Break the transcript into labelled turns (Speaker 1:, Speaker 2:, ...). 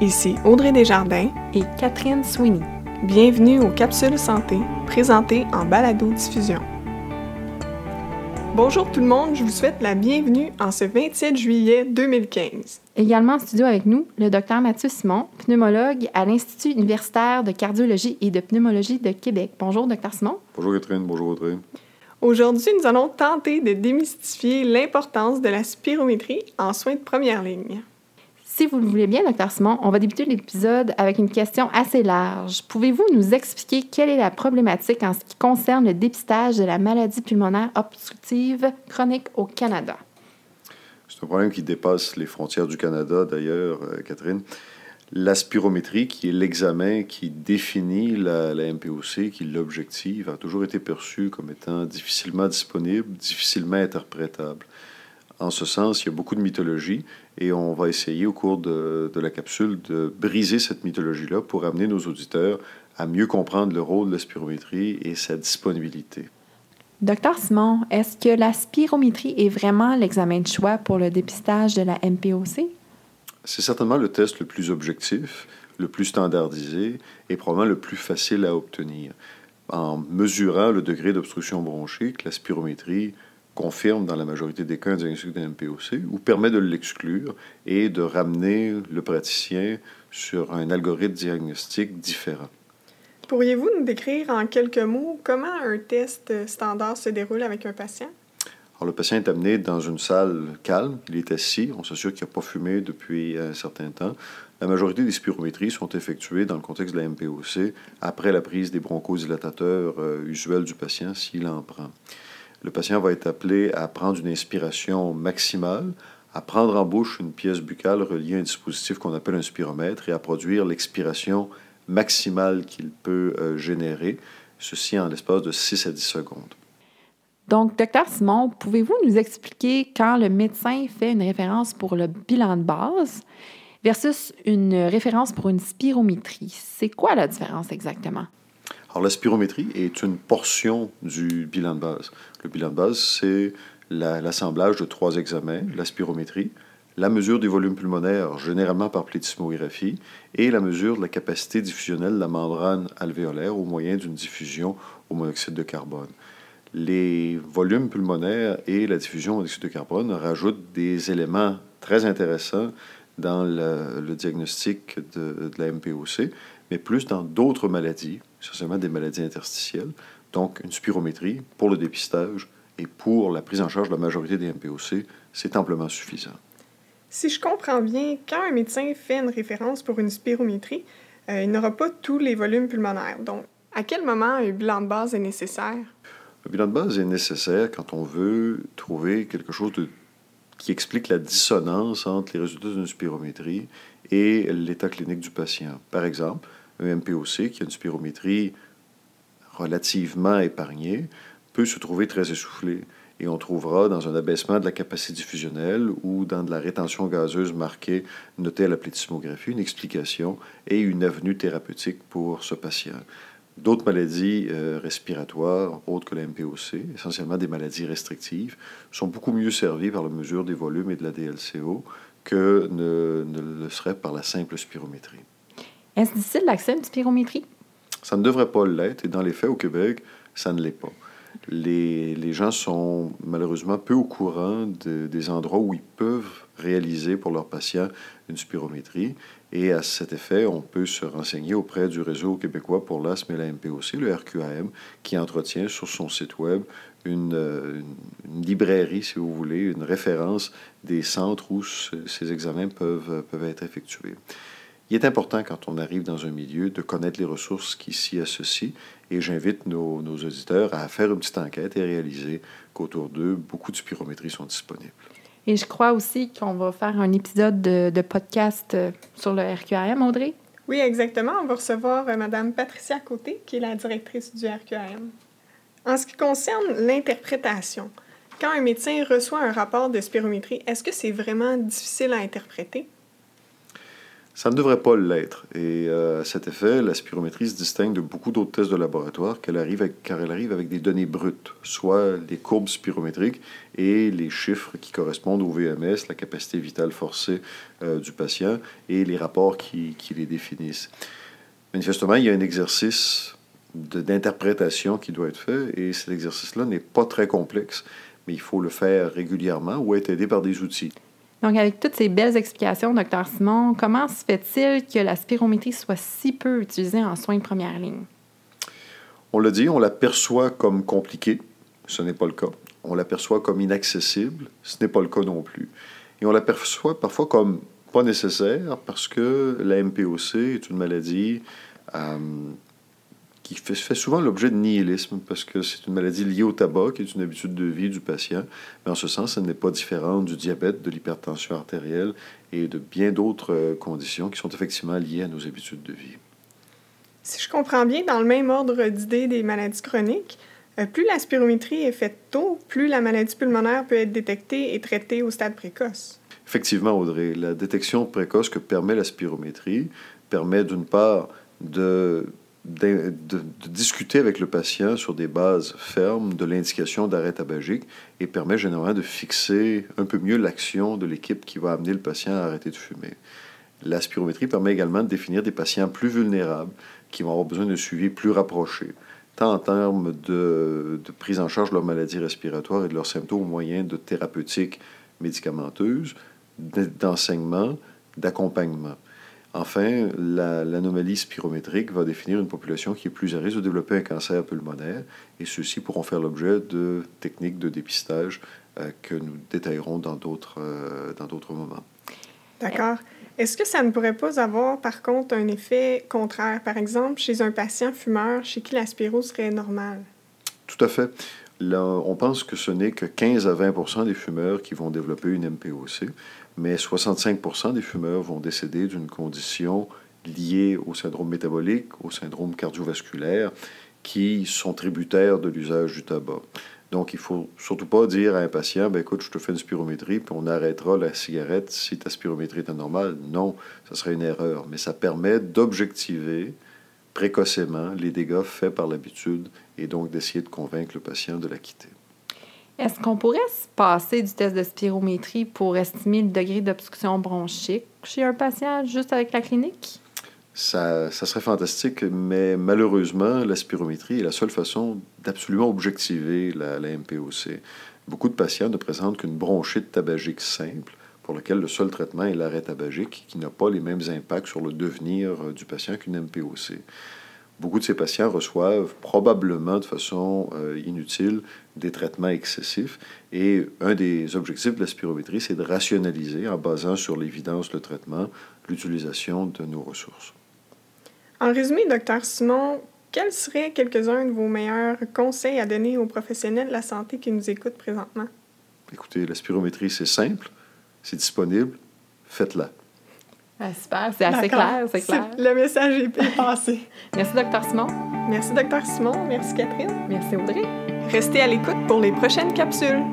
Speaker 1: Ici Audrey Desjardins
Speaker 2: et Catherine Sweeney.
Speaker 1: Bienvenue aux Capsules Santé, présentées en balado-diffusion. Bonjour tout le monde, je vous souhaite la bienvenue en ce 27 juillet 2015.
Speaker 2: Également en studio avec nous, le docteur Mathieu Simon, pneumologue à l'Institut universitaire de cardiologie et de pneumologie de Québec. Bonjour, docteur Simon.
Speaker 3: Bonjour Catherine, bonjour Audrey.
Speaker 1: Aujourd'hui, nous allons tenter de démystifier l'importance de la spirométrie en soins de première ligne.
Speaker 2: Si vous le voulez bien, docteur Simon, on va débuter l'épisode avec une question assez large. Pouvez-vous nous expliquer quelle est la problématique en ce qui concerne le dépistage de la maladie pulmonaire obstructive chronique au Canada?
Speaker 3: C'est un problème qui dépasse les frontières du Canada, d'ailleurs, euh, Catherine. La spirométrie, qui est l'examen qui définit la, la MPOC, qui l'objective, a toujours été perçue comme étant difficilement disponible, difficilement interprétable. En ce sens, il y a beaucoup de mythologie et on va essayer au cours de, la capsule de briser cette mythologie-là pour amener nos auditeurs à mieux comprendre le rôle de la spirométrie et sa disponibilité.
Speaker 2: Docteur Simon, est-ce que la spirométrie est vraiment l'examen de choix pour le dépistage de la MPOC?
Speaker 3: C'est certainement le test le plus objectif, le plus standardisé et probablement le plus facile à obtenir. En mesurant le degré d'obstruction bronchique, la spirométrie confirme dans la majorité des cas un diagnostic de MPOC ou permet de l'exclure et de ramener le praticien sur un algorithme diagnostique différent.
Speaker 1: Pourriez-vous nous décrire en quelques mots comment un test standard se déroule avec un patient?
Speaker 3: Alors, le patient est amené dans une salle calme, il est assis, on s'assure qu'il n'a pas fumé depuis un certain temps. La majorité des spirométries sont effectuées dans le contexte de la MPOC après la prise des bronchodilatateurs euh, usuels du patient s'il en prend le patient va être appelé à prendre une inspiration maximale, à prendre en bouche une pièce buccale reliée à un dispositif qu'on appelle un spiromètre et à produire l'expiration maximale qu'il peut euh, générer, ceci en l'espace de 6 à 10 secondes.
Speaker 2: Donc, docteur Simon, pouvez-vous nous expliquer quand le médecin fait une référence pour le bilan de base versus une référence pour une spirométrie? C'est quoi la différence exactement?
Speaker 3: Alors, la spirométrie est une portion du bilan de base. Le bilan de base, c'est l'assemblage de trois examens, la spirométrie, la mesure des volumes pulmonaires, généralement par plétismographie, et la mesure de la capacité diffusionnelle de la membrane alvéolaire au moyen d'une diffusion au monoxyde de carbone. Les volumes pulmonaires et la diffusion au monoxyde de carbone rajoutent des éléments très intéressants dans le, diagnostic de, de, la MPOC, mais plus dans d'autres maladies, essentiellement des maladies interstitielles. Donc, une spirométrie pour le dépistage et pour la prise en charge de la majorité des MPOC, c'est amplement suffisant.
Speaker 1: Si je comprends bien, quand un médecin fait une référence pour une spirométrie, euh, il n'aura pas tous les volumes pulmonaires. Donc, à quel moment un bilan de base est nécessaire?
Speaker 3: Le bilan de base est nécessaire quand on veut trouver quelque chose de, qui explique la dissonance entre les résultats d'une spirométrie et l'état clinique du patient. Par exemple, un MPOC, qui a une spirométrie relativement épargnée, peut se trouver très essoufflé. Et on trouvera dans un abaissement de la capacité diffusionnelle ou dans de la rétention gazeuse marquée, notée à la plétismographie, une explication et une avenue thérapeutique pour ce patient. D'autres maladies euh, respiratoires, autres que la MPOC, essentiellement des maladies restrictives, sont beaucoup mieux servies par la mesure des volumes et de la DLCO que ne, ne le serait par la simple spirométrie.
Speaker 2: Est-ce difficile l'accès à une spirométrie?
Speaker 3: Ça ne devrait pas l'être, et dans les faits, au Québec, ça ne l'est pas. Les, les, gens sont malheureusement peu au courant des endroits où ils peuvent réaliser pour leurs patients une spirométrie. Et à cet effet, on peut se renseigner auprès du réseau québécois pour l'asthme et la MPOC, le RQAM, qui entretient sur son site web une, une, librairie, si vous voulez, une référence des centres où ces examens peuvent, peuvent être effectués. Il est important, quand on arrive dans un milieu, de connaître les ressources qui s'y associent. Et j'invite nos, auditeurs à faire une petite enquête et réaliser qu'autour d'eux, beaucoup de spirométries sont disponibles.
Speaker 2: Et je crois aussi qu'on va faire un épisode de, podcast euh, sur le RQAM, Audrey.
Speaker 1: Oui, exactement. On va recevoir euh, Mme Patricia Côté, qui est la directrice du RQAM. En ce qui concerne l'interprétation, quand un médecin reçoit un rapport de spirométrie, est-ce que c'est vraiment difficile à interpréter?
Speaker 3: Ça ne devrait pas l'être. Et euh, à cet effet, la spirométrie se distingue de beaucoup d'autres tests de laboratoire car elle arrive avec des données brutes, soit les courbes spirométriques et les chiffres qui correspondent au VMS, la capacité vitale forcée euh, du patient, et les rapports qui, les définissent. Manifestement, il y a un exercice d'interprétation qui doit être fait, et cet exercice-là n'est pas très complexe, mais il faut le faire régulièrement ou être aidé par des outils.
Speaker 2: Donc, avec toutes ces belles explications, docteur Simon, comment se fait-il que la spirométrie soit si peu utilisée en soins de première ligne?
Speaker 3: On l'a dit, on l'aperçoit comme compliqué. Ce n'est pas le cas. On l'aperçoit comme inaccessible. Ce n'est pas le cas non plus. Et on l'aperçoit parfois comme pas nécessaire parce que la MPOC est une maladie euh, qui fait, fait souvent l'objet de nihilisme parce que c'est une maladie liée au tabac, qui est une habitude de vie du patient. Mais en ce sens, elle n'est pas différente du diabète, de l'hypertension artérielle et de bien d'autres euh, conditions qui sont effectivement liées à nos habitudes de vie.
Speaker 1: Si je comprends bien, dans le même ordre d'idée des maladies chroniques, euh, plus la spirométrie est faite tôt, plus la maladie pulmonaire peut être détectée et traitée au stade précoce.
Speaker 3: Effectivement, Audrey, la détection précoce que permet la spirométrie permet d'une part de de, discuter avec le patient sur des bases fermes de l'indication d'arrêt tabagique et permet généralement de fixer un peu mieux l'action de l'équipe qui va amener le patient à arrêter de fumer. La spirométrie permet également de définir des patients plus vulnérables qui vont avoir besoin de suivi plus rapproché, tant en termes de, de prise en charge de leur maladie respiratoire et de leurs symptômes au moyen de thérapeutiques médicamenteuses, d'enseignement, d'accompagnement. Enfin, l'anomalie spirométrique va définir une population qui est plus à risque de développer un cancer pulmonaire, et ceux-ci pourront faire l'objet de techniques de dépistage euh, que nous détaillerons dans d'autres euh, dans d'autres moments.
Speaker 1: D'accord. Est-ce que ça ne pourrait pas avoir, par contre, un effet contraire, par exemple, chez un patient fumeur chez qui la spiro serait normale?
Speaker 3: Tout à fait. Là, on pense que ce n'est que 15 à 20 des fumeurs qui vont développer une MPOC mais 65% des fumeurs vont décéder d'une condition liée au syndrome métabolique, au syndrome cardiovasculaire, qui sont tributaires de l'usage du tabac. Donc, il faut surtout pas dire à un patient, ben, écoute, je te fais une spirométrie, puis on arrêtera la cigarette si ta spirométrie est anormale. Non, ça serait une erreur. Mais ça permet d'objectiver précocement les dégâts faits par l'habitude et donc d'essayer de convaincre le patient de la quitter.
Speaker 2: Est-ce qu'on pourrait se passer du test de spirométrie pour estimer le degré d'obstruction bronchique chez un patient juste avec la clinique?
Speaker 3: Ça, ça, serait fantastique, mais malheureusement, la spirométrie est la seule façon d'absolument objectiver la, la, MPOC. Beaucoup de patients ne présentent qu'une bronchite tabagique simple, pour laquelle le seul traitement est l'arrêt tabagique, qui n'a pas les mêmes impacts sur le devenir euh, du patient qu'une MPOC beaucoup de ces patients reçoivent probablement de façon euh, inutile des traitements excessifs. Et un des objectifs de la spirométrie, c'est de rationaliser, en basant sur l'évidence le traitement, l'utilisation de nos ressources.
Speaker 1: En résumé, docteur Simon, quels seraient quelques-uns de vos meilleurs conseils à donner aux professionnels de la santé qui nous écoutent présentement?
Speaker 3: Écoutez, la spirométrie, c'est simple, c'est disponible, faites-la.
Speaker 2: Ah, super, c'est assez clair, c'est clair.
Speaker 1: Le message est passé.
Speaker 2: Merci, Dr. Simon.
Speaker 1: Merci, Dr. Simon. Merci, Catherine.
Speaker 2: Merci, Audrey.
Speaker 1: Restez à l'écoute pour les prochaines capsules.